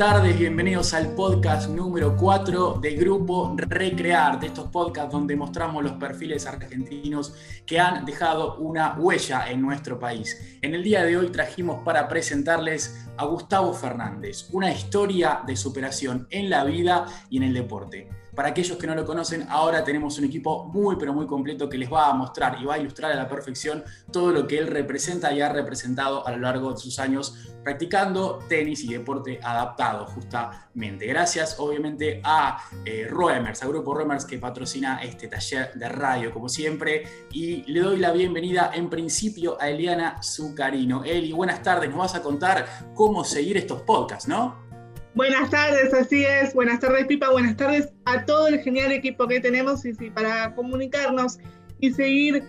tardes, bienvenidos al podcast número 4 de Grupo Recrear, de estos podcasts donde mostramos los perfiles argentinos que han dejado una huella en nuestro país. En el día de hoy trajimos para presentarles a Gustavo Fernández, una historia de superación en la vida y en el deporte. Para aquellos que no lo conocen, ahora tenemos un equipo muy pero muy completo que les va a mostrar y va a ilustrar a la perfección todo lo que él representa y ha representado a lo largo de sus años practicando tenis y deporte adaptado justamente. Gracias obviamente a eh, al grupo Roemers que patrocina este taller de radio como siempre y le doy la bienvenida en principio a Eliana Zucarino. Eli, buenas tardes, nos vas a contar cómo seguir estos podcasts, ¿no? Buenas tardes, así es. Buenas tardes, Pipa. Buenas tardes a todo el genial equipo que tenemos y, para comunicarnos y seguir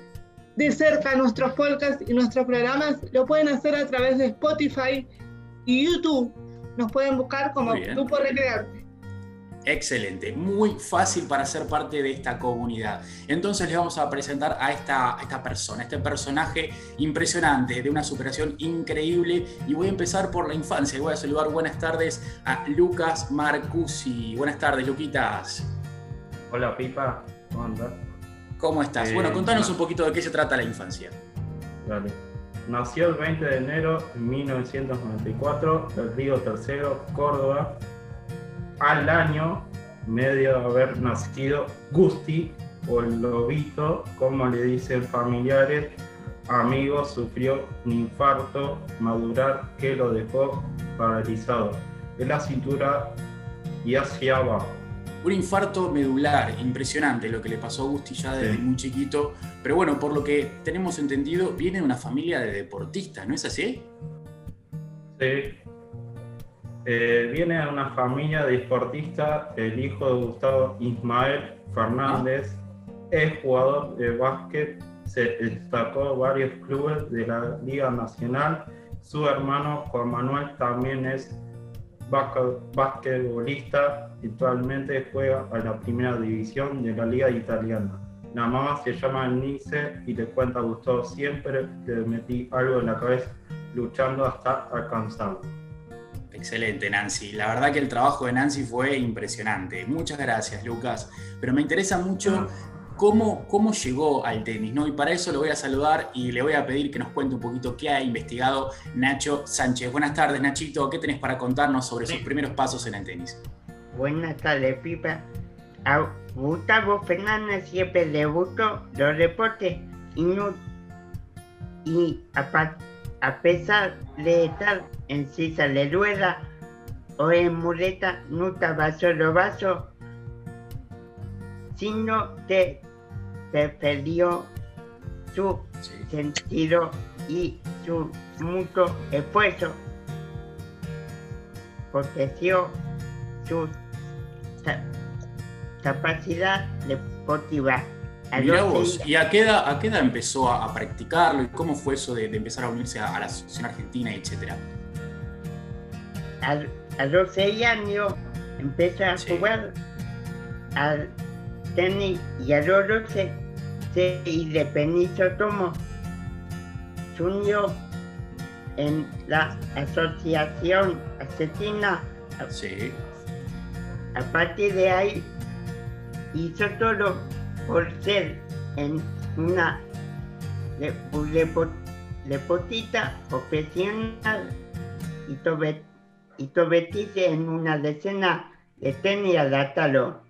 de cerca nuestros podcasts y nuestros programas, lo pueden hacer a través de Spotify y YouTube. Nos pueden buscar como Grupo Recrearte. Excelente, muy fácil para ser parte de esta comunidad. Entonces les vamos a presentar a esta, esta persona, este personaje impresionante, de una superación increíble. Y voy a empezar por la infancia. Voy a saludar buenas tardes a Lucas Marcusi. Buenas tardes, Luquitas. Hola, Pipa. ¿Cómo andas? ¿Cómo estás? bueno, contanos un poquito de qué se trata la infancia. Dale. Nació el 20 de enero de 1994 en Río Tercero, Córdoba al año medio de haber nacido Gusti o el lobito, como le dicen familiares, amigos, sufrió un infarto madurar que lo dejó paralizado de la cintura y hacia abajo. Un infarto medular, impresionante lo que le pasó a Gusti ya desde muy chiquito, pero bueno, por lo que tenemos entendido, viene de una familia de deportistas, ¿no es así? Sí, eh, viene de una familia de deportistas, el hijo de Gustavo Ismael Fernández es jugador de básquet, se destacó varios clubes de la Liga Nacional. Su hermano Juan Manuel también es basquetbolista, actualmente juega a la primera división de la Liga Italiana. La mamá se llama Nice y le cuenta a Gustavo siempre le metí algo en la cabeza luchando hasta alcanzarlo. Excelente, Nancy. La verdad que el trabajo de Nancy fue impresionante. Muchas gracias, Lucas. Pero me interesa mucho cómo, cómo llegó al tenis, ¿no? Y para eso lo voy a saludar y le voy a pedir que nos cuente un poquito qué ha investigado Nacho Sánchez. Buenas tardes, Nachito. ¿Qué tenés para contarnos sobre sus primeros pasos en el tenis? Buenas tardes, Pipa. A Gustavo Fernández siempre le gustó los deportes y, no, y aparte a pesar de estar en silla de rueda o en muleta, no estaba solo vaso, sino que perdió su sentido y su mucho esfuerzo, protegió su capacidad deportiva. ¿Y a qué, edad, a qué edad empezó a, practicarlo? ¿Y cómo fue eso de, empezar a unirse a, la Asociación Argentina, etcétera? A, los seis años empecé a jugar al tenis y a los 12 se independizó como se unió en la Asociación Asesina. Sí. A partir de ahí hizo todo por ser en una deportista profesional y, tobe, y en una decena de tenis adaptado.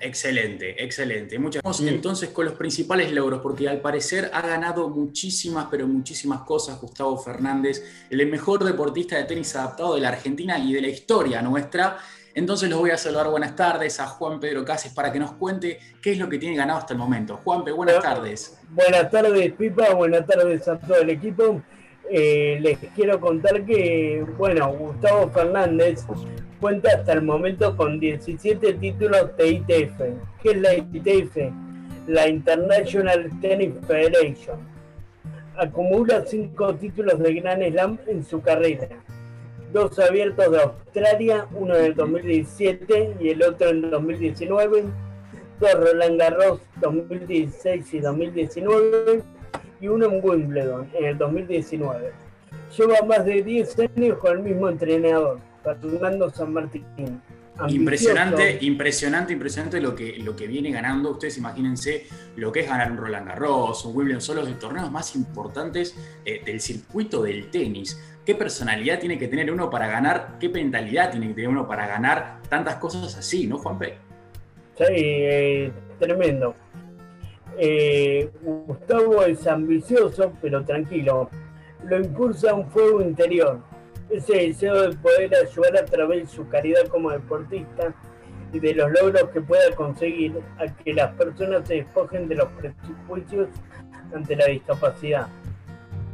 Excelente, excelente. Muchas gracias. Entonces con los principales logros, porque al parecer ha ganado muchísimas, pero muchísimas cosas Gustavo Fernández, el mejor deportista de tenis adaptado de la Argentina y de la historia nuestra. Entonces los voy a saludar buenas tardes a Juan Pedro Cases para que nos cuente qué es lo que tiene ganado hasta el momento. Juanpe, buenas tardes. Buenas tardes, Pipa, buenas tardes a todo el equipo. Eh, les quiero contar que, bueno, Gustavo Fernández cuenta hasta el momento con 17 títulos de ITF. ¿Qué es la ITF? La International Tennis Federation. Acumula 5 títulos de Grand Slam en su carrera dos abiertos de Australia, uno en el 2017 y el otro en 2019, dos Roland Garros 2016 y 2019 y uno en Wimbledon en el 2019. Lleva más de 10 años con el mismo entrenador, Fernando San Martín. Impresionante, impresionante, impresionante lo que, lo que viene ganando. Ustedes imagínense lo que es ganar un Roland Garros, un Wimbledon, son los torneos más importantes eh, del circuito del tenis. ¿Qué personalidad tiene que tener uno para ganar? ¿Qué mentalidad tiene que tener uno para ganar tantas cosas así, no, Juanpe? Sí, eh, tremendo. Eh, Gustavo es ambicioso, pero tranquilo. Lo impulsa un fuego interior ese deseo de poder ayudar a través de su caridad como deportista y de los logros que pueda conseguir a que las personas se despojen de los prejuicios ante la discapacidad.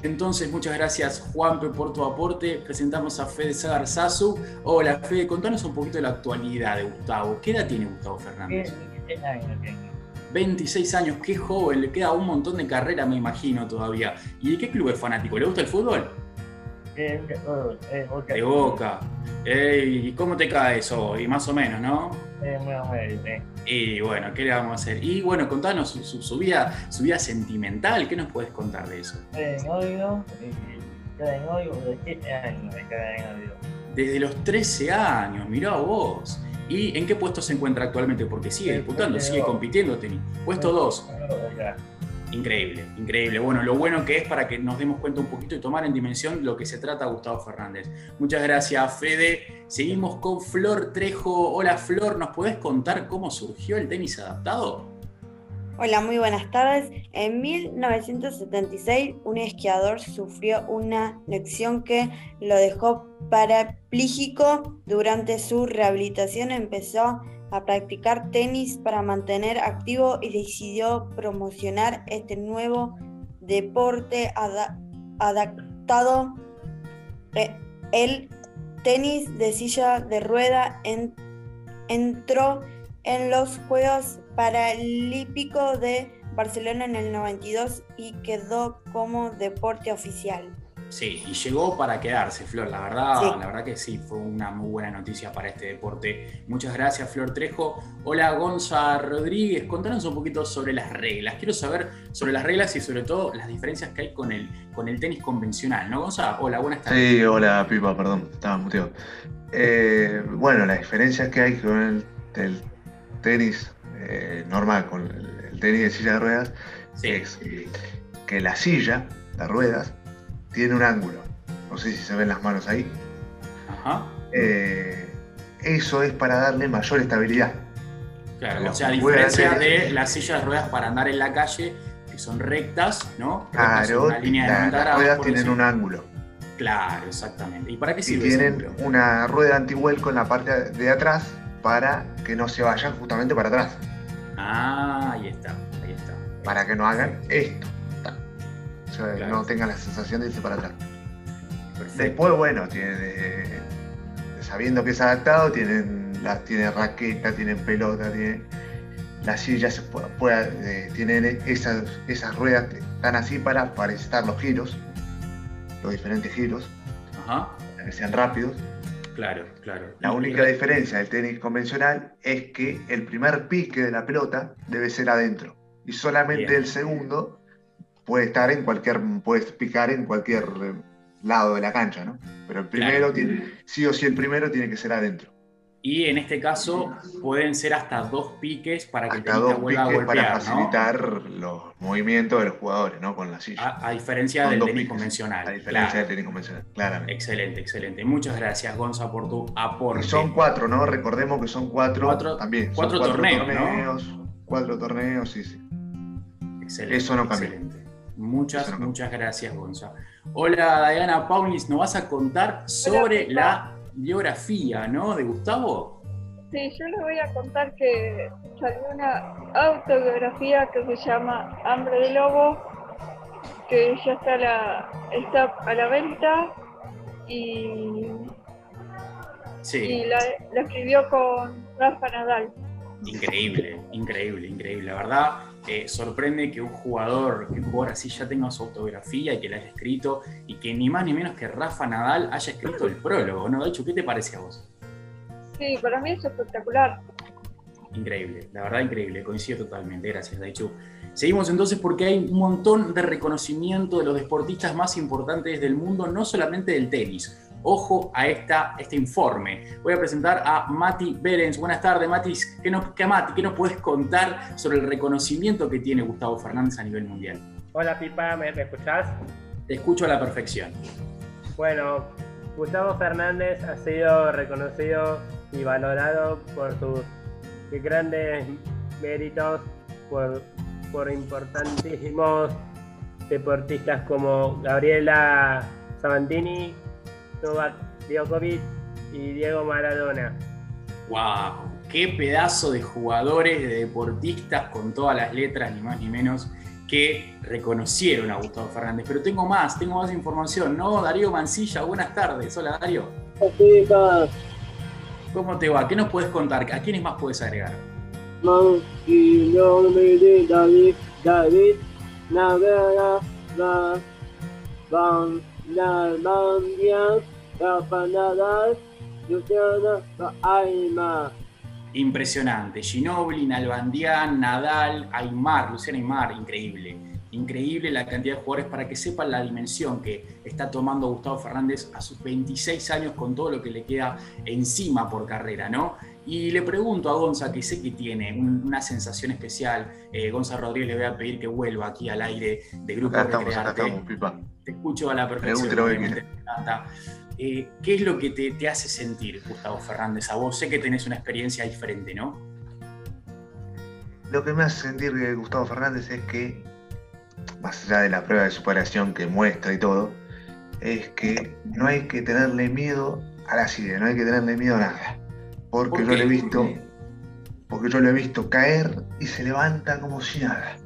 Entonces, muchas gracias Juanpe por tu aporte. Presentamos a Fede Sagarzazu. Hola Fede, contanos un poquito de la actualidad de Gustavo. ¿Qué edad tiene Gustavo Fernández? 26 años, qué joven, le queda un montón de carrera, me imagino todavía. ¿Y de qué club es fanático? ¿Le gusta el fútbol? Eh, de boca. ¿Y cómo te cae eso? Y más o menos, ¿no? Y bueno, ¿qué le vamos a hacer? Y bueno, contanos su, vida, su vida sentimental, ¿qué nos puedes contar de eso? Desde los 13 años, mirá vos. ¿Y en qué puesto se encuentra actualmente? Porque sigue disputando, sigue compitiendo, tenis. Puesto 2. Increíble, increíble. Bueno, lo bueno que es para que nos demos cuenta un poquito y tomar en dimensión lo que se trata Gustavo Fernández. Muchas gracias, Fede. Seguimos con Flor Trejo. Hola, Flor, ¿nos podés contar cómo surgió el tenis adaptado? Hola, muy buenas tardes. En 1976, un esquiador sufrió una lección que lo dejó parapléjico. Durante su rehabilitación empezó a practicar tenis para mantener activo y decidió promocionar este nuevo deporte adaptado. Eh, el tenis de silla de rueda entró en los Juegos Paralímpicos de Barcelona en el 92 y quedó como deporte oficial. Sí, y llegó para quedarse, Flor. La verdad, la verdad que sí, fue una muy buena noticia para este deporte. Muchas gracias, Flor Trejo. Hola, Gonza Rodríguez. Contanos un poquito sobre las reglas. Quiero saber sobre las reglas y sobre todo las diferencias que hay con el, con el tenis convencional, ¿no, Gonza? Hola, buenas tardes. Sí, hola, Pipa, perdón, estaba muteado. Eh, bueno, las diferencias que hay con el, tenis eh, normal, con el, tenis de silla de ruedas, es que la silla, las ruedas, tiene un ángulo. No sé si se ven las manos ahí. Ajá. Eh, eso es para darle mayor estabilidad. Claro, o sea, a diferencia de las sillas de ruedas para andar en la calle, que son rectas, ¿no? Claro, las ruedas tienen un ángulo. Claro, exactamente. ¿Y para qué sirve? Y tienen una rueda antivuelco en la parte de atrás para que no se vayan justamente para atrás. Ah, ahí está, ahí está. Para que no hagan esto no tengan la sensación de irse para atrás. Después, bueno, sabiendo que es adaptado, tienen, la, tiene raqueta, tienen pelota, tienen, las sillas puede, eh, tienen esas, esas ruedas están así para, para estar los giros, los diferentes giros, para que sean rápidos. Claro, claro. La única diferencia del tenis convencional es que el primer pique de la pelota debe ser adentro y solamente el segundo puede estar en cualquier, puedes picar en cualquier eh, lado de la cancha, ¿no? Pero el primero tiene, sí o sí el primero tiene que ser adentro. Y en este caso pueden ser hasta dos piques para que hasta dos piques a golpear, para facilitar los movimientos de los jugadores, ¿no? Con la silla. A, diferencia del tenis convencional. A diferencia del tenis convencional, claramente. Excelente, excelente. Muchas gracias, Gonza, por tu aporte. son cuatro, ¿no? Recordemos que son cuatro, también. Cuatro, torneos, Cuatro torneos, sí, sí. Excelente. Eso no cambia. Excelente. Muchas, muchas gracias, Gonza. Hola, Diana Paulis, ¿nos vas a contar sobre la biografía, ¿no? De Gustavo. Sí, yo les voy a contar que salió una autobiografía que se llama Hambre de Lobo, que ya está a la, está a la venta y, sí. la, la escribió con Rafa Nadal. Increíble, increíble, increíble. La verdad, eh, sorprende que un jugador, que un jugador así ya tenga su autografía y que la haya escrito y que ni más ni menos que Rafa Nadal haya escrito el prólogo, ¿no? De hecho, ¿qué te parece a vos? Sí, para mí es espectacular. Increíble, la verdad increíble, coincido totalmente, gracias Daichu. Seguimos entonces porque hay un montón de reconocimiento de los deportistas más importantes del mundo, no solamente del tenis. Ojo a esta, este informe. Voy a presentar a Mati Berens. Buenas tardes, Matis. ¿Qué nos, qué, Mati, ¿Qué nos puedes contar sobre el reconocimiento que tiene Gustavo Fernández a nivel mundial? Hola, Pipa, ¿me, me escuchás? Te escucho a la perfección. Bueno, Gustavo Fernández ha sido reconocido y valorado por sus grandes méritos, por, por importantísimos deportistas como Gabriela Sabantini, Novak Djokovic y Diego Maradona. ¡Wow! ¡Qué pedazo de jugadores, de deportistas con todas las letras, ni más ni menos! que reconocieron a Gustavo Fernández. Pero tengo más, tengo más información, ¿no? Darío Mancilla, buenas tardes. Hola, Darío. ¿Cómo te va? ¿Qué nos puedes contar? ¿A quiénes más puedes agregar? David, David, Navera, Van, Aima. Impresionante. Ginobili, Nalbandián, Nadal, Aymar, Luciana Aymar, increíble. Increíble la cantidad de jugadores para que sepan la dimensión que está tomando Gustavo Fernández a sus 26 años con todo lo que le queda encima por carrera, ¿no? Y le pregunto a Gonza, que sé que tiene una sensación especial. Eh, Gonza Rodríguez le voy a pedir que vuelva aquí al aire de Grupo acá estamos, acá estamos, Pipa. Te escucho a la perfección. Eh, ¿Qué es lo que te, te, hace sentir, Gustavo Fernández? A vos sé que tenés una experiencia diferente, ¿no? Lo que me hace sentir Gustavo Fernández es que, más allá de la prueba de superación que muestra y todo, es que no hay que tenerle miedo a la silla, no hay que tenerle miedo a nada. Porque ¿Por yo lo he visto, porque yo lo he visto caer y se levanta como si nada.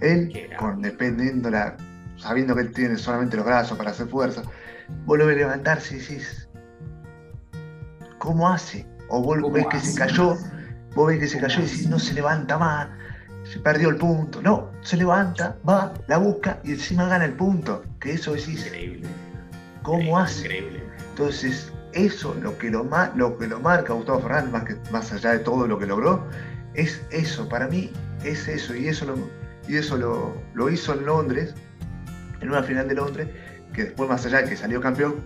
Él, con, dependiendo la, sabiendo que él tiene solamente los brazos para hacer fuerza, vos lo ves levantarse y decís, ¿cómo hace? O vos ves que se cayó, vos ves que se cayó y decís, no se levanta más, se perdió el punto. No, se levanta, va, la busca y encima gana el punto. Que eso decís, increíble. ¿Cómo hace? Increíble. Entonces, eso lo que lo, lo que lo marca Gustavo Fernández, más, que, más allá de todo lo que logró, es eso, para mí es eso, y eso lo, y eso lo, lo hizo en Londres, en una final de Londres, que después más allá de que salió campeón,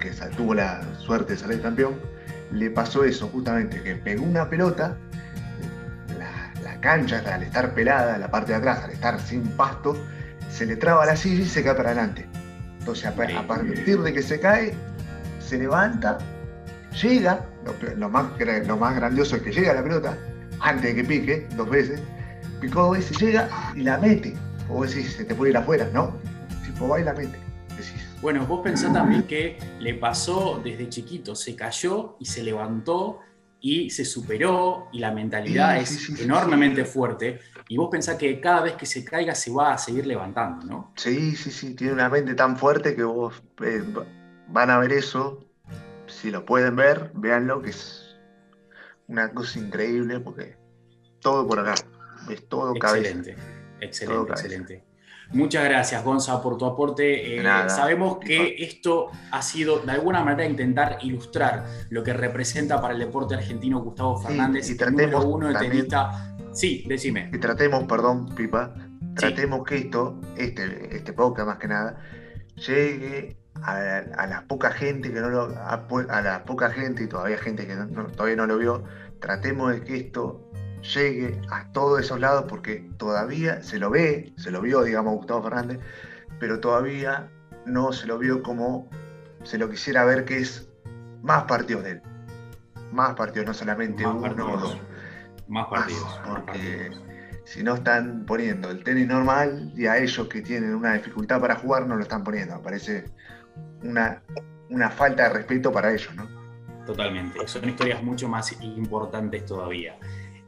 que tuvo la suerte de salir campeón, le pasó eso justamente, que pegó una pelota, la, la cancha al estar pelada, la parte de atrás, al estar sin pasto, se le traba la silla y se cae para adelante. Entonces a, a partir de que se cae, se levanta, llega, lo, más, lo más grandioso es que llega la pelota, antes de que pique, dos veces, picó dos veces, llega y la mete. O decís, se te puede ir afuera, ¿no? Pues va y la mete. Bueno, vos pensás también que le pasó desde chiquito, se cayó y se levantó y se superó y la mentalidad es sí, sí, enormemente fuerte. Y vos pensás que cada vez que se caiga se va a seguir levantando, ¿no? Sí, sí, sí, tiene una mente tan fuerte que vos eh, van a ver eso. Si lo pueden ver, véanlo, que es una cosa increíble porque todo por acá, es todo excelente, cabeza. Excelente, todo excelente. Cabeza. Muchas gracias, Gonza, por tu aporte. Eh, sabemos que esto ha sido de alguna manera intentar ilustrar lo que representa para el deporte argentino Gustavo Fernández, sí, y tratemos uno de tenista. Sí, decime. Y tratemos, perdón, Pipa, tratemos sí. que esto, este, este podcast más que nada, llegue a, a, la poca gente que no lo, a, a, la poca gente y todavía gente que no, no, todavía no lo vio, tratemos de que esto llegue a todos esos lados porque todavía se lo ve, se lo vio, digamos, Gustavo Fernández, pero todavía no se lo vio como se lo quisiera ver, que es más partidos de él. Más partidos, no solamente más uno partidos, o dos. Más partidos. Más, porque más partidos. si no están poniendo el tenis normal y a ellos que tienen una dificultad para jugar no lo están poniendo. Parece una, una falta de respeto para ellos, ¿no? Totalmente. Son historias mucho más importantes todavía.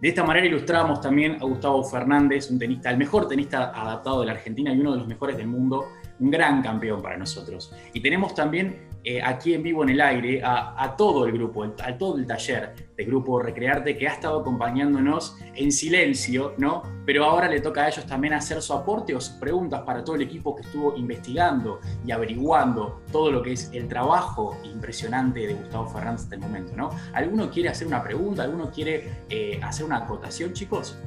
De esta manera ilustramos también a Gustavo Fernández, un tenista, el mejor tenista adaptado de la Argentina y uno de los mejores del mundo, un gran campeón para nosotros. Y tenemos también eh, aquí en vivo en el aire a, todo el grupo, el, a todo el taller de Grupo Recrearte que ha estado acompañándonos en silencio, ¿no? Pero ahora le toca a ellos también hacer su aporte o sus preguntas para todo el equipo que estuvo investigando y averiguando todo lo que es el trabajo impresionante de Gustavo Fernández hasta el momento, ¿no? ¿Alguno quiere hacer una pregunta? ¿Alguno quiere eh, hacer una acotación, chicos?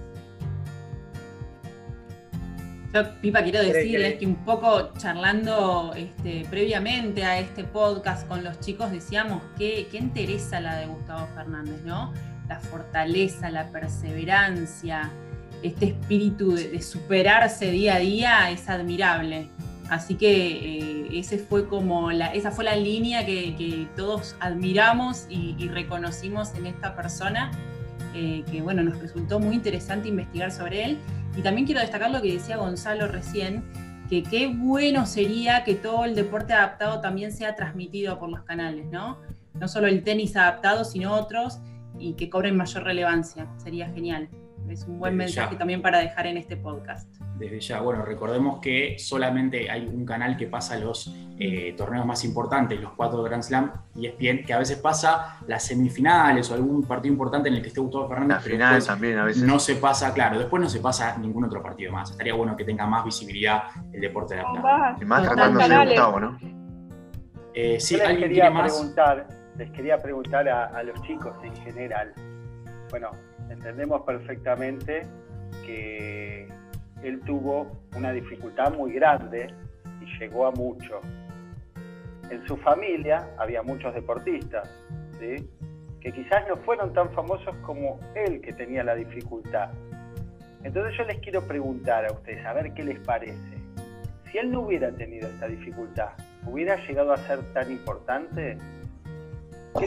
Yo, Pipa, quiero decirles que un poco charlando este, previamente a este podcast con los chicos decíamos que qué interesa la de Gustavo Fernández, ¿no? La fortaleza, la perseverancia, este espíritu de, superarse día a día es admirable. Así que eh, ese fue como la, esa fue la línea que, todos admiramos y, reconocimos en esta persona, eh, que bueno, nos resultó muy interesante investigar sobre él. Y también quiero destacar lo que decía Gonzalo recién, que qué bueno sería que todo el deporte adaptado también sea transmitido por los canales, ¿no? No solo el tenis adaptado, sino otros, y que cobren mayor relevancia. Sería genial. Es un buen mensaje también para dejar en este podcast desde ya. Bueno, recordemos que solamente hay un canal que pasa los eh, torneos más importantes, los cuatro Grand Slam, y es bien que a veces pasa las semifinales o algún partido importante en el que esté Gustavo Fernández. La final también a veces. No se pasa, claro, después no se pasa ningún otro partido más. Estaría bueno que tenga más visibilidad el deporte de la Y más tratándose de Gustavo, ¿no? Eh, sí, les ¿alguien quería más? Preguntar, les quería preguntar a, a los chicos en general. Bueno, entendemos perfectamente que él tuvo una dificultad muy grande y llegó a mucho. En su familia había muchos deportistas, que quizás no fueron tan famosos como él que tenía la dificultad. Entonces yo les quiero preguntar a ustedes, a ver qué les parece. Si él no hubiera tenido esta dificultad, ¿hubiera llegado a ser tan importante?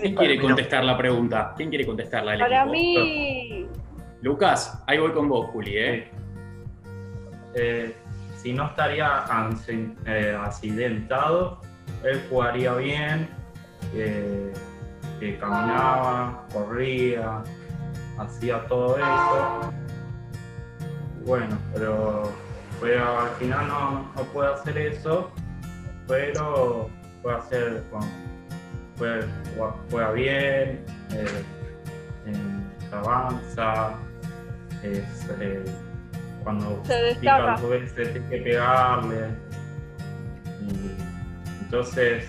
¿Quién quiere contestar la pregunta? ¿Quién quiere contestarla? Para mí... Lucas, ahí voy con vos, Juli. ¿eh? Eh, si no estaría eh, accidentado, él jugaría bien, eh, caminaba, corría, hacía todo eso. Bueno, pero, al final no, puede hacer eso, pero puede hacer, puede, juega bien, avanza, es, cuando se destaca. se tiene que pegarle. entonces,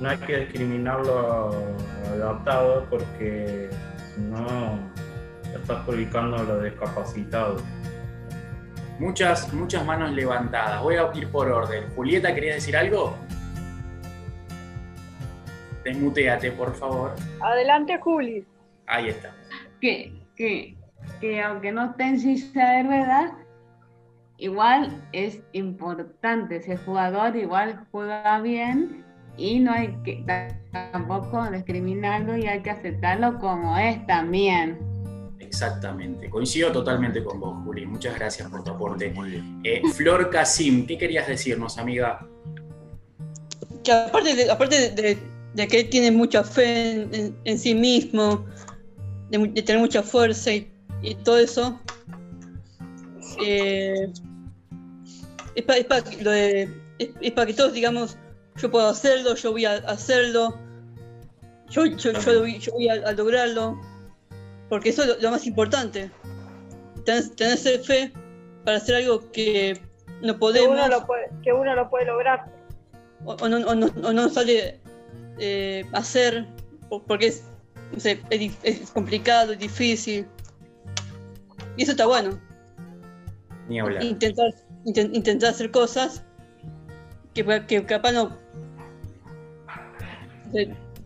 no hay que discriminarlo adaptado porque si no, estás publicando a los discapacitados. Muchas, muchas manos levantadas. Voy a ir por orden. Julieta, ¿querías decir algo? Desmuteate, por favor. Adelante, Juli. Ahí está. Que, que, que aunque no esté en silla de ruedas, igual es importante, ese jugador igual juega bien y no hay que tampoco discriminarlo y hay que aceptarlo como es también. Exactamente, coincido totalmente con vos, Juli. Muchas gracias por tu aporte. Eh, Flor Casim, ¿qué querías decirnos, amiga? Que aparte de, aparte de, que él tiene mucha fe en, sí mismo, de, tener mucha fuerza y, y todo eso, eh, es para que todos digamos, yo puedo hacerlo, yo voy a hacerlo, yo, yo, voy, a, lograrlo, porque eso es lo, más importante, tener, fe para hacer algo que no podemos. Que uno lo puede, que uno lo puede lograr. O, no, o, no, sale eh, hacer porque es, es, complicado, es difícil. Y eso está bueno. Ni hablar. Intentar, intentar hacer cosas que, que capaz no.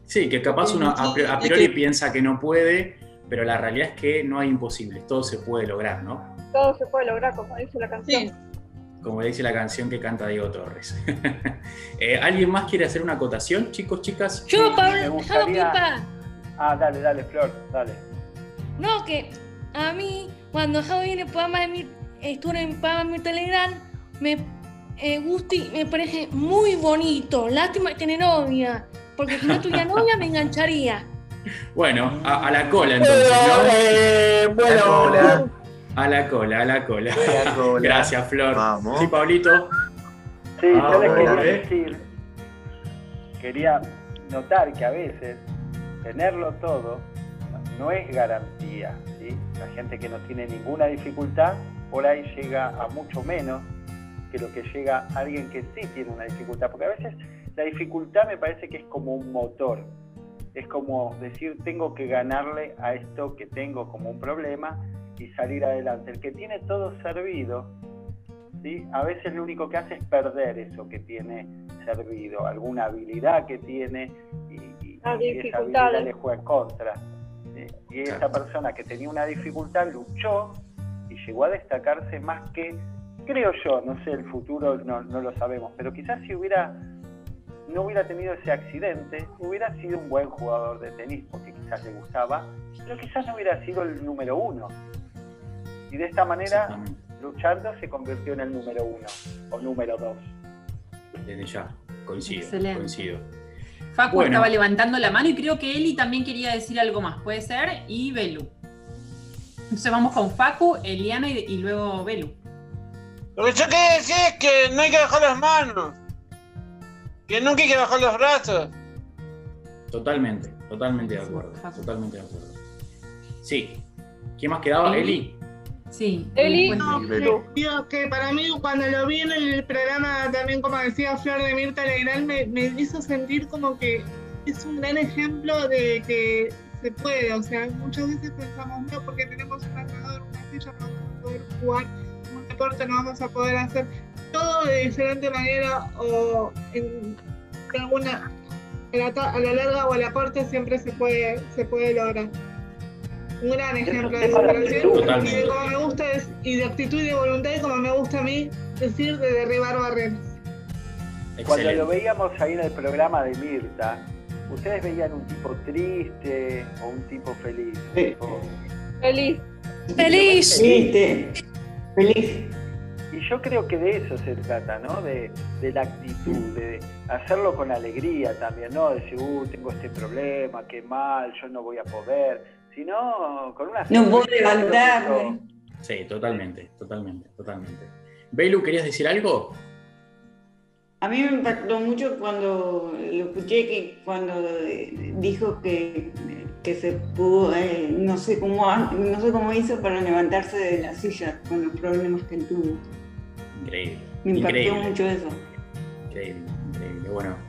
Sí, que capaz uno a priori piensa que no puede, pero la realidad es que no hay imposibles, todo se puede lograr, ¿no? Todo se puede lograr, como dice la canción. Como dice la canción que canta Diego Torres. Eh, ¿Alguien más quiere hacer una acotación, chicos, chicas? Yo, Pablo, Pipa. Ah, dale, dale, Flor, dale. No, que a mí, cuando yo viene programa de mi estuve en mi Telegram, me eh, gusta y me parece muy bonito. Lástima que tiene novia, porque si no tuviera novia me engancharía. Bueno, a, la cola entonces, ¿no? Eh, bueno, a la cola, a la cola. Gracias, Flor. Vamos. Sí, Pablito. Sí, yo les quería decir, quería notar que a veces tenerlo todo no es garantía. ¿sí? La gente que no tiene ninguna dificultad por ahí llega a mucho menos que lo que llega alguien que sí tiene una dificultad, porque a veces la dificultad me parece que es como un motor, es como decir tengo que ganarle a esto que tengo como un problema y salir adelante. El que tiene todo servido, ¿sí? A veces lo único que hace es perder eso que tiene servido, alguna habilidad que tiene y, y- y esa habilidad le juega en contra. ¿sí? Y esa persona que tenía una dificultad luchó y llegó a destacarse más que, creo yo, no sé, el futuro no, no lo sabemos, pero quizás si hubiera no hubiera tenido ese accidente, hubiera sido un buen jugador de tenis porque quizás le gustaba, pero quizás no hubiera sido el número uno. Y de esta manera, luchando, se convirtió en el número uno o número dos. Desde ya, coincido, Excelente. coincido. Facu Bueno. estaba levantando la mano y creo que Eli también quería decir algo más, puede ser, y Belu. Entonces vamos con Facu, Eliana y, y luego Belu. Lo que yo quería decir es que no hay que bajar las manos. Que nunca hay que bajar los brazos. Totalmente, totalmente de acuerdo. Totalmente de acuerdo. Sí. ¿Quién más quedaba? Eli. Eli, Eli. no, Belu. digo que para mí cuando lo vi en el programa también como decía Flor de Mirta Legrand me, me hizo sentir como que es un gran ejemplo de que se puede, o sea, muchas veces pensamos no porque tenemos un marcador, una silla no vamos a poder jugar un deporte, no vamos a poder hacer todo de diferente manera o en, en alguna a la, ta- a la larga o a la corta siempre se puede se puede lograr. Un gran ejemplo de superación y de cómo me gusta es, y de actitud y de voluntad y como me gusta a mí decir de derribar barreras. Cuando lo veíamos ahí en el programa de Mirta, ¿ustedes veían un tipo triste o un tipo feliz? O- Feliz. Feliz. Feliz. Y yo creo que de eso se trata, ¿no? De, de la actitud, de hacerlo con alegría también, ¿no? Decir, uh, tengo este problema, qué mal, yo no voy a poder. Sino con una... No puedo levantarme. Sí, totalmente, totalmente, totalmente. Belu, ¿querías decir algo? A mí me impactó mucho cuando lo escuché que cuando eh, dijo que, que se pudo, eh, no sé cómo no sé cómo hizo para levantarse de la silla con los problemas que tuvo. Increíble. Me impactó increíble. mucho eso. Increíble, increíble. Bueno,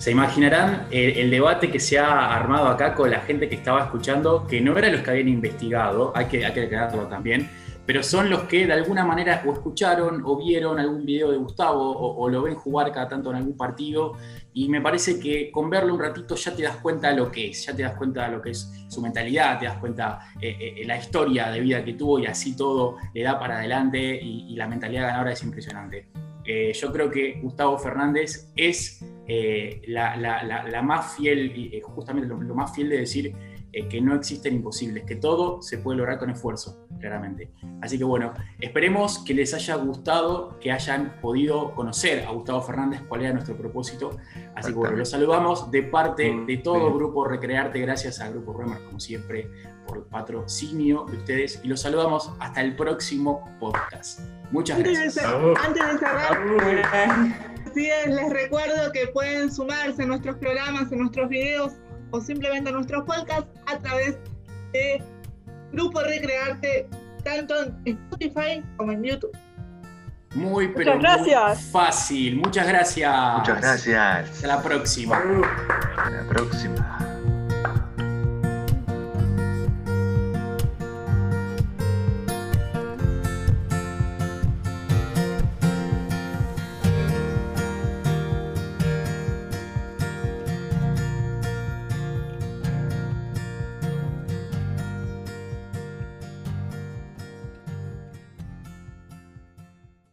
se imaginarán el, debate que se ha armado acá con la gente que estaba escuchando, que no eran los que habían investigado, hay que, hay aclararlo también, pero son los que de alguna manera o escucharon o vieron algún video de Gustavo o, o lo ven jugar cada tanto en algún partido y me parece que con verlo un ratito ya te das cuenta de lo que es, ya te das cuenta de lo que es su mentalidad, te das cuenta eh, eh, la historia de vida que tuvo y así todo le da para adelante y, y la mentalidad ganadora es impresionante. Eh, yo creo que Gustavo Fernández es eh, la, la- la- la más fiel, y eh, justamente lo, lo más fiel de decir eh, que no existen imposibles, que todo se puede lograr con esfuerzo, claramente. Así que bueno, esperemos que les haya gustado, que hayan podido conocer a Gustavo Fernández, cuál era nuestro propósito. Así que bueno, los saludamos de parte de todo el Grupo Recrearte, gracias al Grupo Remer, como siempre, por el patrocinio de ustedes, y los saludamos hasta el próximo podcast. Muchas gracias. antes de cerrar, así es, les recuerdo que pueden sumarse a nuestros programas, a nuestros videos o simplemente a nuestros podcasts a través de Grupo Recrearte, tanto en Spotify como en YouTube. Muy, pero muy gracias. fácil. Muchas gracias. Muchas gracias. Hasta la próxima. Hasta la próxima.